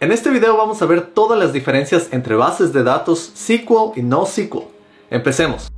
En este video vamos a ver todas las diferencias entre bases de datos SQL y no SQL. Empecemos.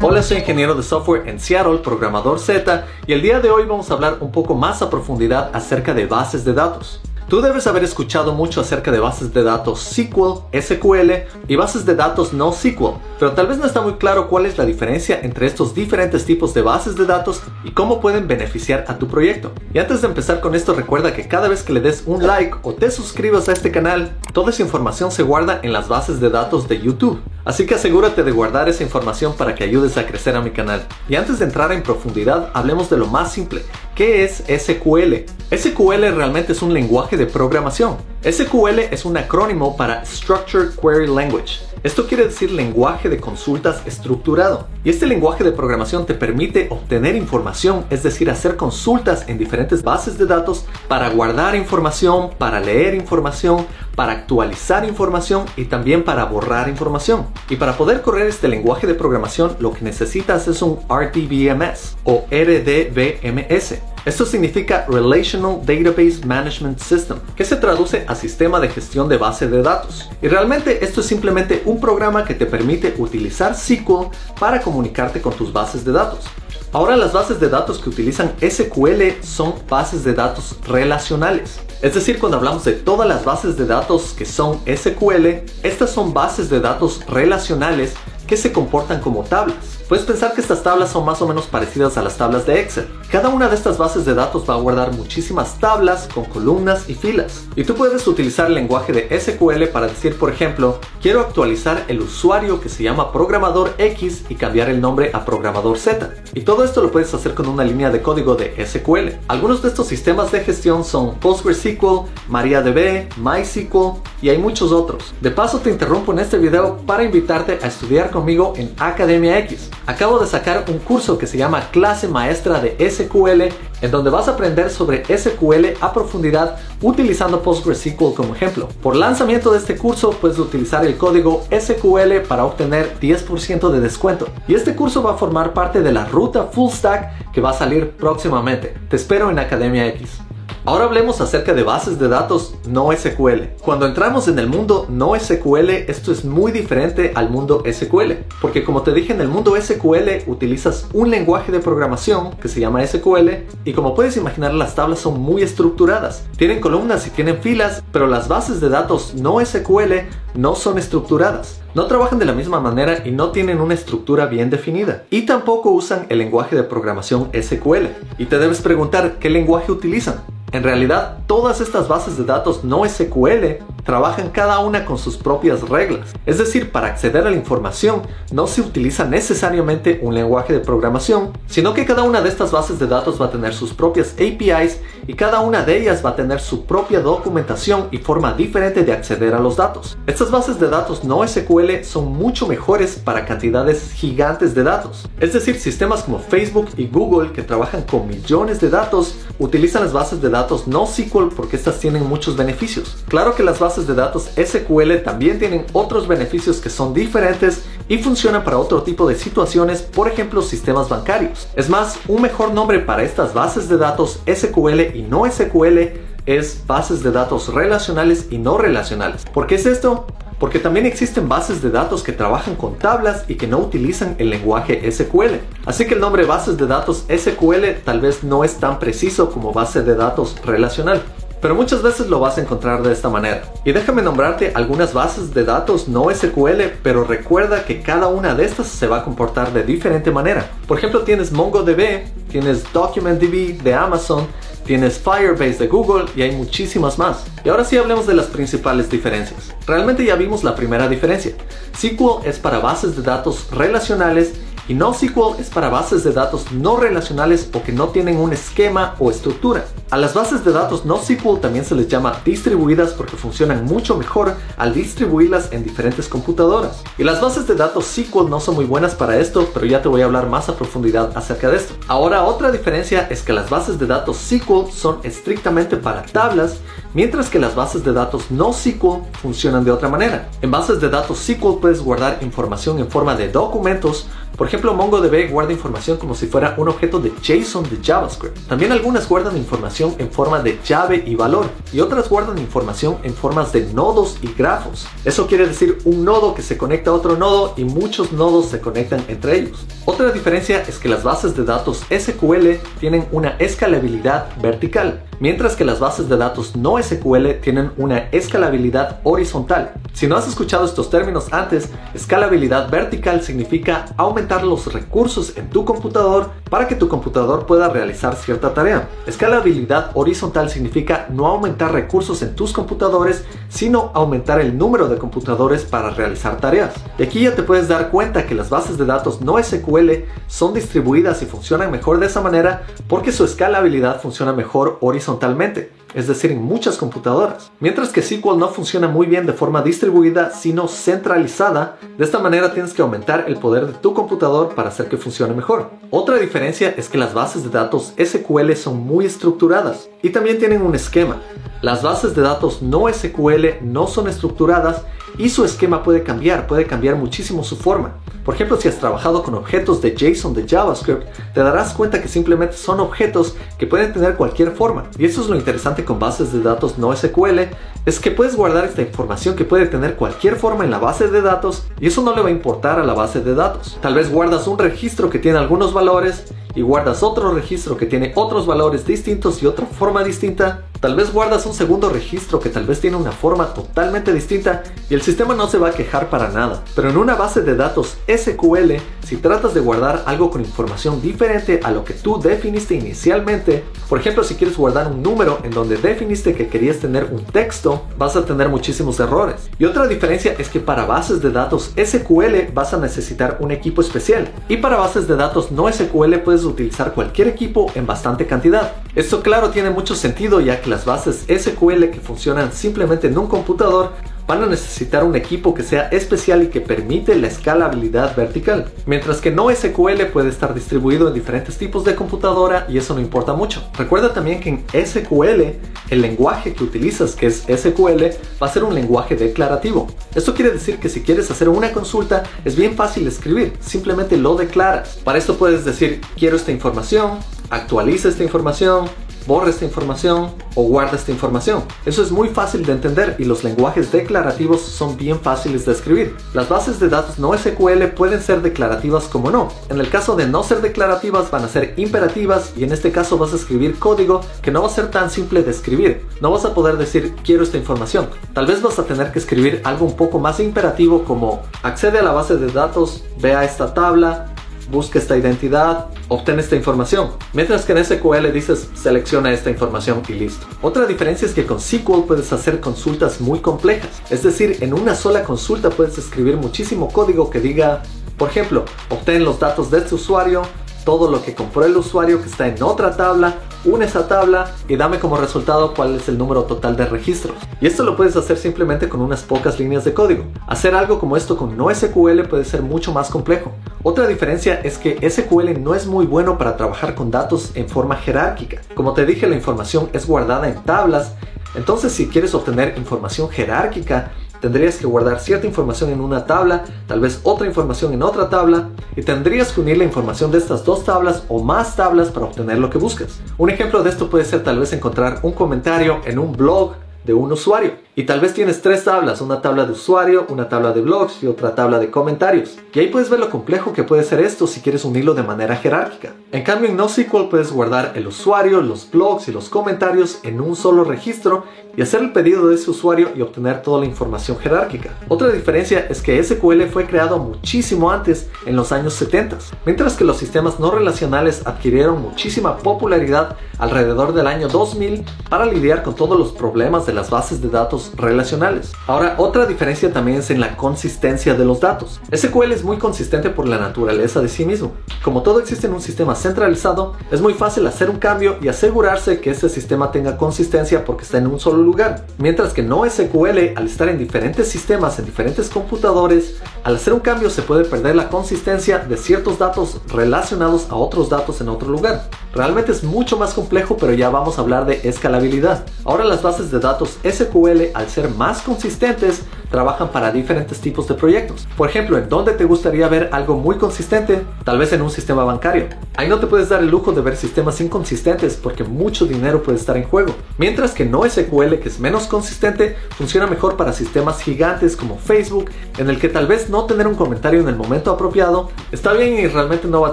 Hola, soy ingeniero de software en Seattle, programador Z, y el día de hoy vamos a hablar un poco más a profundidad acerca de bases de datos. Tú debes haber escuchado mucho acerca de bases de datos SQL, SQL y bases de datos no SQL, pero tal vez no está muy claro cuál es la diferencia entre estos diferentes tipos de bases de datos y cómo pueden beneficiar a tu proyecto. Y antes de empezar con esto recuerda que cada vez que le des un like o te suscribas a este canal, toda esa información se guarda en las bases de datos de YouTube. Así que asegúrate de guardar esa información para que ayudes a crecer a mi canal. Y antes de entrar en profundidad, hablemos de lo más simple. ¿Qué es SQL? SQL realmente es un lenguaje de programación. SQL es un acrónimo para Structured Query Language. Esto quiere decir lenguaje de consultas estructurado. Y este lenguaje de programación te permite obtener información, es decir, hacer consultas en diferentes bases de datos para guardar información, para leer información, para actualizar información y también para borrar información. Y para poder correr este lenguaje de programación lo que necesitas es un RDBMS o RDBMS. Esto significa Relational Database Management System, que se traduce a Sistema de Gestión de Base de Datos. Y realmente esto es simplemente un programa que te permite utilizar SQL para comunicarte con tus bases de datos. Ahora las bases de datos que utilizan SQL son bases de datos relacionales. Es decir, cuando hablamos de todas las bases de datos que son SQL, estas son bases de datos relacionales que se comportan como tablas. Puedes pensar que estas tablas son más o menos parecidas a las tablas de Excel. Cada una de estas bases de datos va a guardar muchísimas tablas con columnas y filas. Y tú puedes utilizar el lenguaje de SQL para decir, por ejemplo, quiero actualizar el usuario que se llama programador X y cambiar el nombre a programador Z. Y todo esto lo puedes hacer con una línea de código de SQL. Algunos de estos sistemas de gestión son PostgreSQL, MariaDB, MySQL y hay muchos otros. De paso te interrumpo en este video para invitarte a estudiar conmigo en Academia X. Acabo de sacar un curso que se llama Clase Maestra de SQL, en donde vas a aprender sobre SQL a profundidad utilizando PostgreSQL como ejemplo. Por lanzamiento de este curso puedes utilizar el código SQL para obtener 10% de descuento. Y este curso va a formar parte de la ruta Full Stack que va a salir próximamente. Te espero en Academia X. Ahora hablemos acerca de bases de datos no SQL. Cuando entramos en el mundo no SQL, esto es muy diferente al mundo SQL, porque como te dije en el mundo SQL utilizas un lenguaje de programación que se llama SQL y como puedes imaginar las tablas son muy estructuradas. Tienen columnas y tienen filas, pero las bases de datos no SQL no son estructuradas. No trabajan de la misma manera y no tienen una estructura bien definida. Y tampoco usan el lenguaje de programación SQL. Y te debes preguntar qué lenguaje utilizan. En realidad, todas estas bases de datos no SQL trabajan cada una con sus propias reglas. Es decir, para acceder a la información no se utiliza necesariamente un lenguaje de programación, sino que cada una de estas bases de datos va a tener sus propias APIs y cada una de ellas va a tener su propia documentación y forma diferente de acceder a los datos. Estas bases de datos no SQL son mucho mejores para cantidades gigantes de datos. Es decir, sistemas como Facebook y Google que trabajan con millones de datos utilizan las bases de datos no SQL porque estas tienen muchos beneficios. Claro que las bases de datos SQL también tienen otros beneficios que son diferentes y funcionan para otro tipo de situaciones, por ejemplo sistemas bancarios. Es más, un mejor nombre para estas bases de datos SQL y no SQL es bases de datos relacionales y no relacionales. ¿Por qué es esto? Porque también existen bases de datos que trabajan con tablas y que no utilizan el lenguaje SQL. Así que el nombre bases de datos SQL tal vez no es tan preciso como base de datos relacional. Pero muchas veces lo vas a encontrar de esta manera. Y déjame nombrarte algunas bases de datos no SQL, pero recuerda que cada una de estas se va a comportar de diferente manera. Por ejemplo, tienes MongoDB, tienes DocumentDB de Amazon, tienes Firebase de Google y hay muchísimas más. Y ahora sí hablemos de las principales diferencias. Realmente ya vimos la primera diferencia. SQL es para bases de datos relacionales y NoSQL es para bases de datos no relacionales o que no tienen un esquema o estructura. A las bases de datos NoSQL también se les llama distribuidas porque funcionan mucho mejor al distribuirlas en diferentes computadoras. Y las bases de datos SQL no son muy buenas para esto, pero ya te voy a hablar más a profundidad acerca de esto. Ahora otra diferencia es que las bases de datos SQL son estrictamente para tablas, mientras que las bases de datos NoSQL funcionan de otra manera. En bases de datos SQL puedes guardar información en forma de documentos Por ejemplo, MongoDB guarda información como si fuera un objeto de JSON de JavaScript. También algunas guardan información en forma de llave y valor, y otras guardan información en formas de nodos y grafos. Eso quiere decir un nodo que se conecta a otro nodo y muchos nodos se conectan entre ellos. Otra diferencia es que las bases de datos SQL tienen una escalabilidad vertical, mientras que las bases de datos no SQL tienen una escalabilidad horizontal. Si no has escuchado estos términos antes, escalabilidad vertical significa aumentar los recursos en tu computador para que tu computador pueda realizar cierta tarea. Escalabilidad horizontal significa no aumentar recursos en tus computadores, sino aumentar el número de computadores para realizar tareas. Y aquí ya te puedes dar cuenta que las bases de datos no SQL son distribuidas y funcionan mejor de esa manera porque su escalabilidad funciona mejor horizontalmente horizontalmente es decir, en muchas computadoras. Mientras que SQL no funciona muy bien de forma distribuida, sino centralizada, de esta manera tienes que aumentar el poder de tu computador para hacer que funcione mejor. Otra diferencia es que las bases de datos SQL son muy estructuradas y también tienen un esquema. Las bases de datos no SQL no son estructuradas y su esquema puede cambiar, puede cambiar muchísimo su forma. Por ejemplo, si has trabajado con objetos de JSON de JavaScript, te darás cuenta que simplemente son objetos que pueden tener cualquier forma. Y eso es lo interesante con bases de datos no SQL, es que puedes guardar esta información que puede tener cualquier forma en la base de datos y eso no le va a importar a la base de datos. Tal vez guardas un registro que tiene algunos valores y guardas otro registro que tiene otros valores distintos y otra forma distinta Tal vez guardas un segundo registro que tal vez tiene una forma totalmente distinta y el sistema no se va a quejar para nada. Pero en una base de datos SQL, si tratas de guardar algo con información diferente a lo que tú definiste inicialmente, por ejemplo si quieres guardar un número en donde definiste que querías tener un texto, vas a tener muchísimos errores. Y otra diferencia es que para bases de datos SQL vas a necesitar un equipo especial y para bases de datos no SQL puedes utilizar cualquier equipo en bastante cantidad. Esto claro tiene mucho sentido ya que las bases SQL que funcionan simplemente en un computador van a necesitar un equipo que sea especial y que permite la escalabilidad vertical. Mientras que no SQL puede estar distribuido en diferentes tipos de computadora y eso no importa mucho. Recuerda también que en SQL el lenguaje que utilizas, que es SQL, va a ser un lenguaje declarativo. Esto quiere decir que si quieres hacer una consulta es bien fácil escribir, simplemente lo declaras. Para esto puedes decir quiero esta información, actualiza esta información, borra esta información o guarda esta información. Eso es muy fácil de entender y los lenguajes declarativos son bien fáciles de escribir. Las bases de datos no SQL pueden ser declarativas como no. En el caso de no ser declarativas van a ser imperativas y en este caso vas a escribir código que no va a ser tan simple de escribir. No vas a poder decir quiero esta información. Tal vez vas a tener que escribir algo un poco más imperativo como accede a la base de datos, vea esta tabla, busca esta identidad, obtén esta información. Mientras que en SQL dices selecciona esta información y listo. Otra diferencia es que con SQL puedes hacer consultas muy complejas. Es decir, en una sola consulta puedes escribir muchísimo código que diga, por ejemplo, obtén los datos de este usuario, todo lo que compró el usuario que está en otra tabla, une esa tabla y dame como resultado cuál es el número total de registros. Y esto lo puedes hacer simplemente con unas pocas líneas de código. Hacer algo como esto con no SQL puede ser mucho más complejo. Otra diferencia es que SQL no es muy bueno para trabajar con datos en forma jerárquica. Como te dije, la información es guardada en tablas, entonces si quieres obtener información jerárquica, tendrías que guardar cierta información en una tabla, tal vez otra información en otra tabla, y tendrías que unir la información de estas dos tablas o más tablas para obtener lo que buscas. Un ejemplo de esto puede ser tal vez encontrar un comentario en un blog de un usuario. Y tal vez tienes tres tablas, una tabla de usuario, una tabla de blogs y otra tabla de comentarios. Y ahí puedes ver lo complejo que puede ser esto si quieres unirlo de manera jerárquica. En cambio en NoSQL puedes guardar el usuario, los blogs y los comentarios en un solo registro y hacer el pedido de ese usuario y obtener toda la información jerárquica. Otra diferencia es que SQL fue creado muchísimo antes, en los años 70, mientras que los sistemas no relacionales adquirieron muchísima popularidad alrededor del año 2000 para lidiar con todos los problemas de las bases de datos relacionales. Ahora, otra diferencia también es en la consistencia de los datos. SQL es muy consistente por la naturaleza de sí mismo. Como todo existe en un sistema centralizado, es muy fácil hacer un cambio y asegurarse que ese sistema tenga consistencia porque está en un solo lugar. Mientras que no SQL, al estar en diferentes sistemas, en diferentes computadores, al hacer un cambio se puede perder la consistencia de ciertos datos relacionados a otros datos en otro lugar. Realmente es mucho más complejo, pero ya vamos a hablar de escalabilidad. Ahora las bases de datos SQL, al ser más consistentes, trabajan para diferentes tipos de proyectos. Por ejemplo, ¿en dónde te gustaría ver algo muy consistente? Tal vez en un sistema bancario. Ahí no te puedes dar el lujo de ver sistemas inconsistentes porque mucho dinero puede estar en juego. Mientras que no SQL, que es menos consistente, funciona mejor para sistemas gigantes como Facebook, en el que tal vez no tener un comentario en el momento apropiado está bien y realmente no va a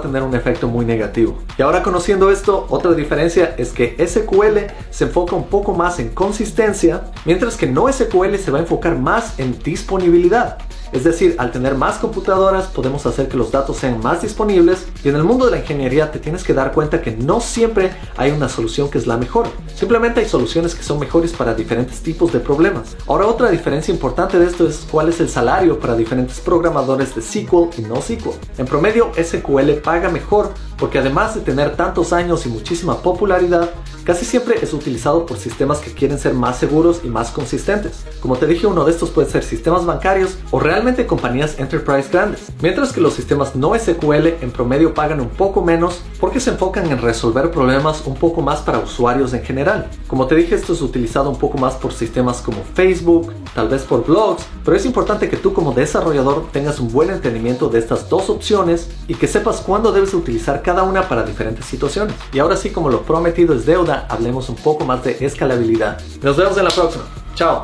tener un efecto muy negativo. Y ahora conociendo esto, otra diferencia es que SQL se enfoca un poco más en consistencia, mientras que no SQL se va a enfocar más en disponibilidad. Es decir, al tener más computadoras podemos hacer que los datos sean más disponibles y en el mundo de la ingeniería te tienes que dar cuenta que no siempre hay una solución que es la mejor. Simplemente hay soluciones que son mejores para diferentes tipos de problemas. Ahora otra diferencia importante de esto es cuál es el salario para diferentes programadores de SQL y no SQL. En promedio SQL paga mejor porque además de tener tantos años y muchísima popularidad, casi siempre es utilizado por sistemas que quieren ser más seguros y más consistentes. Como te dije, uno de estos puede ser sistemas bancarios o realmente compañías enterprise grandes, mientras que los sistemas no SQL en promedio pagan un poco menos porque se enfocan en resolver problemas un poco más para usuarios en general. Como te dije, esto es utilizado un poco más por sistemas como Facebook, tal vez por blogs, pero es importante que tú como desarrollador tengas un buen entendimiento de estas dos opciones y que sepas cuándo debes utilizar cada una para diferentes situaciones. Y ahora sí, como lo prometido es deuda, hablemos un poco más de escalabilidad. Nos vemos en la próxima. Chao.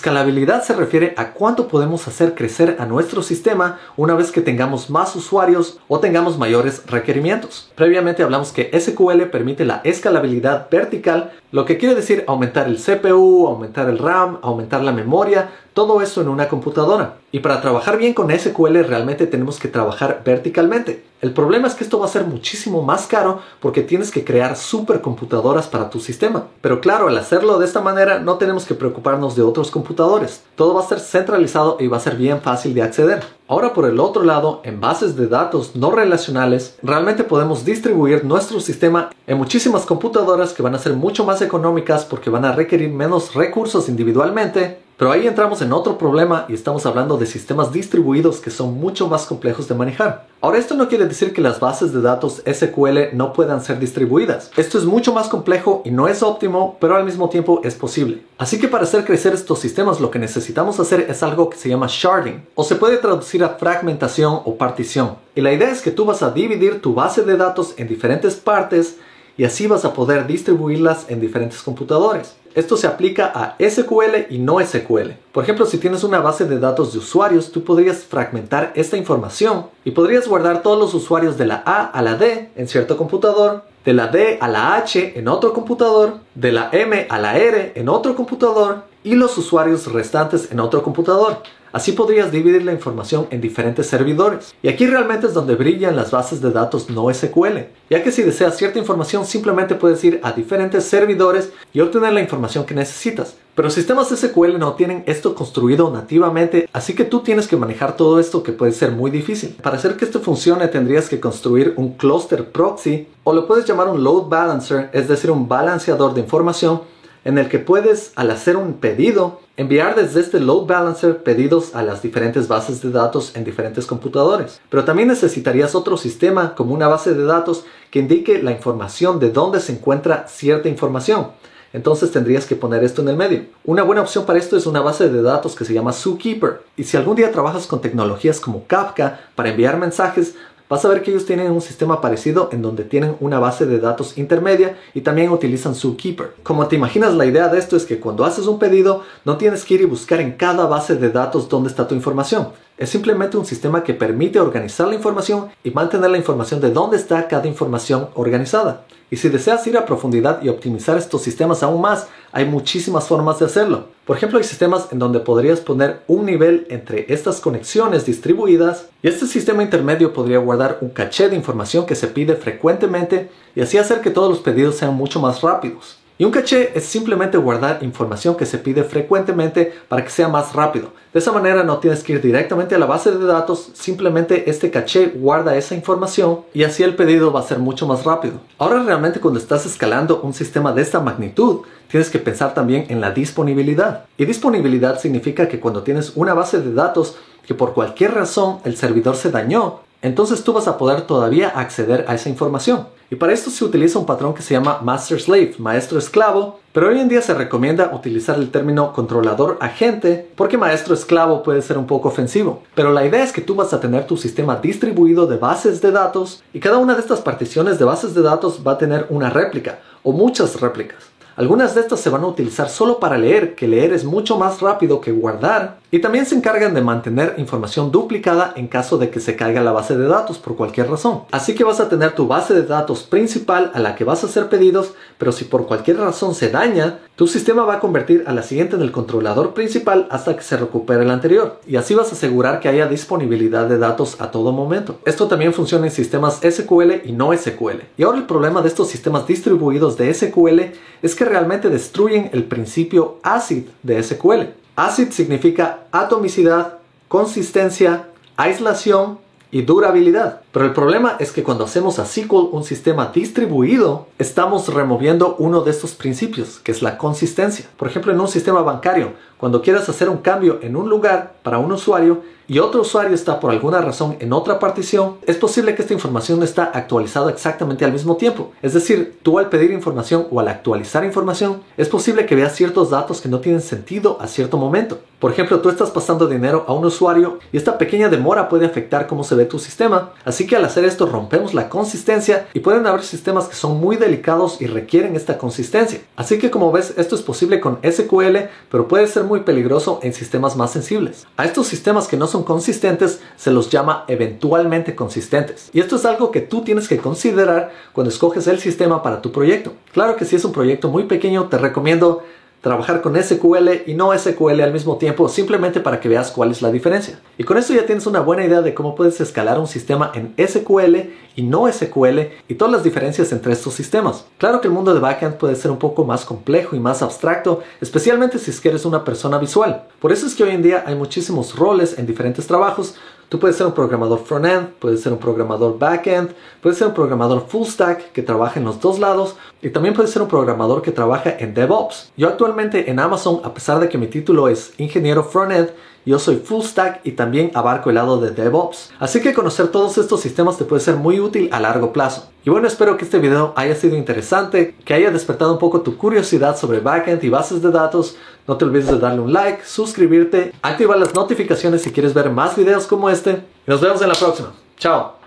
Escalabilidad se refiere a cuánto podemos hacer crecer a nuestro sistema una vez que tengamos más usuarios o tengamos mayores requerimientos. Previamente hablamos que SQL permite la escalabilidad vertical, lo que quiere decir aumentar el CPU, aumentar el RAM, aumentar la memoria, todo eso en una computadora. Y para trabajar bien con SQL realmente tenemos que trabajar verticalmente. El problema es que esto va a ser muchísimo más caro porque tienes que crear supercomputadoras para tu sistema. Pero claro, al hacerlo de esta manera no tenemos que preocuparnos de otros computadores. Todo va a ser centralizado y va a ser bien fácil de acceder. Ahora por el otro lado, en bases de datos no relacionales, realmente podemos distribuir nuestro sistema en muchísimas computadoras que van a ser mucho más económicas porque van a requerir menos recursos individualmente pero ahí entramos en otro problema y estamos hablando de sistemas distribuidos que son mucho más complejos de manejar. Ahora esto no quiere decir que las bases de datos SQL no puedan ser distribuidas. Esto es mucho más complejo y no es óptimo, pero al mismo tiempo es posible. Así que para hacer crecer estos sistemas lo que necesitamos hacer es algo que se llama sharding o se puede traducir a fragmentación o partición. Y la idea es que tú vas a dividir tu base de datos en diferentes partes y así vas a poder distribuirlas en diferentes computadores. Esto se aplica a SQL y no SQL. Por ejemplo, si tienes una base de datos de usuarios, tú podrías fragmentar esta información y podrías guardar todos los usuarios de la A a la D en cierto computador, de la D a la H en otro computador, de la M a la R en otro computador y los usuarios restantes en otro computador. Así podrías dividir la información en diferentes servidores. Y aquí realmente es donde brillan las bases de datos no SQL, ya que si deseas cierta información simplemente puedes ir a diferentes servidores y obtener la información que necesitas. Pero sistemas SQL no tienen esto construido nativamente, así que tú tienes que manejar todo esto que puede ser muy difícil. Para hacer que esto funcione tendrías que construir un cluster proxy o lo puedes llamar un load balancer, es decir, un balanceador de información en el que puedes, al hacer un pedido, enviar desde este load balancer pedidos a las diferentes bases de datos en diferentes computadores. Pero también necesitarías otro sistema como una base de datos que indique la información de dónde se encuentra cierta información. Entonces tendrías que poner esto en el medio. Una buena opción para esto es una base de datos que se llama Zookeeper. Y si algún día trabajas con tecnologías como Kafka para enviar mensajes, vas a ver que ellos tienen un sistema parecido en donde tienen una base de datos intermedia y también utilizan Zookeeper. Como te imaginas, la idea de esto es que cuando haces un pedido no tienes que ir y buscar en cada base de datos dónde está tu información. Es simplemente un sistema que permite organizar la información y mantener la información de dónde está cada información organizada. Y si deseas ir a profundidad y optimizar estos sistemas aún más, hay muchísimas formas de hacerlo. Por ejemplo, hay sistemas en donde podrías poner un nivel entre estas conexiones distribuidas y este sistema intermedio podría guardar un caché de información que se pide frecuentemente y así hacer que todos los pedidos sean mucho más rápidos. Y un caché es simplemente guardar información que se pide frecuentemente para que sea más rápido. De esa manera no tienes que ir directamente a la base de datos, simplemente este caché guarda esa información y así el pedido va a ser mucho más rápido. Ahora realmente cuando estás escalando un sistema de esta magnitud, tienes que pensar también en la disponibilidad. Y disponibilidad significa que cuando tienes una base de datos que por cualquier razón el servidor se dañó, entonces tú vas a poder todavía acceder a esa información. Y para esto se utiliza un patrón que se llama Master Slave, maestro esclavo, pero hoy en día se recomienda utilizar el término controlador agente porque maestro esclavo puede ser un poco ofensivo. Pero la idea es que tú vas a tener tu sistema distribuido de bases de datos y cada una de estas particiones de bases de datos va a tener una réplica o muchas réplicas. Algunas de estas se van a utilizar solo para leer, que leer es mucho más rápido que guardar, y también se encargan de mantener información duplicada en caso de que se caiga la base de datos por cualquier razón. Así que vas a tener tu base de datos principal a la que vas a hacer pedidos, pero si por cualquier razón se daña, tu sistema va a convertir a la siguiente en el controlador principal hasta que se recupere el anterior, y así vas a asegurar que haya disponibilidad de datos a todo momento. Esto también funciona en sistemas SQL y no SQL. Y ahora el problema de estos sistemas distribuidos de SQL es que realmente destruyen el principio ACID de SQL. ACID significa atomicidad, consistencia, aislación y durabilidad. Pero el problema es que cuando hacemos a SQL un sistema distribuido, estamos removiendo uno de estos principios, que es la consistencia. Por ejemplo, en un sistema bancario, cuando quieras hacer un cambio en un lugar para un usuario y otro usuario está por alguna razón en otra partición, es posible que esta información no está actualizada exactamente al mismo tiempo. Es decir, tú al pedir información o al actualizar información, es posible que veas ciertos datos que no tienen sentido a cierto momento. Por ejemplo, tú estás pasando dinero a un usuario y esta pequeña demora puede afectar cómo se ve tu sistema. Así que al hacer esto rompemos la consistencia y pueden haber sistemas que son muy delicados y requieren esta consistencia. Así que como ves, esto es posible con SQL, pero puede ser muy peligroso en sistemas más sensibles. A estos sistemas que no son consistentes se los llama eventualmente consistentes. Y esto es algo que tú tienes que considerar cuando escoges el sistema para tu proyecto. Claro que si es un proyecto muy pequeño, te recomiendo trabajar con SQL y no SQL al mismo tiempo simplemente para que veas cuál es la diferencia. Y con esto ya tienes una buena idea de cómo puedes escalar un sistema en SQL y no SQL y todas las diferencias entre estos sistemas. Claro que el mundo de backend puede ser un poco más complejo y más abstracto, especialmente si es que eres una persona visual. Por eso es que hoy en día hay muchísimos roles en diferentes trabajos Tú puedes ser un programador front-end, puedes ser un programador back-end, puedes ser un programador full stack que trabaja en los dos lados y también puedes ser un programador que trabaja en DevOps. Yo actualmente en Amazon, a pesar de que mi título es ingeniero front-end, yo soy full stack y también abarco el lado de DevOps. Así que conocer todos estos sistemas te puede ser muy útil a largo plazo. Y bueno, espero que este video haya sido interesante, que haya despertado un poco tu curiosidad sobre backend y bases de datos. No te olvides de darle un like, suscribirte, activar las notificaciones si quieres ver más videos como este. Y nos vemos en la próxima. Chao.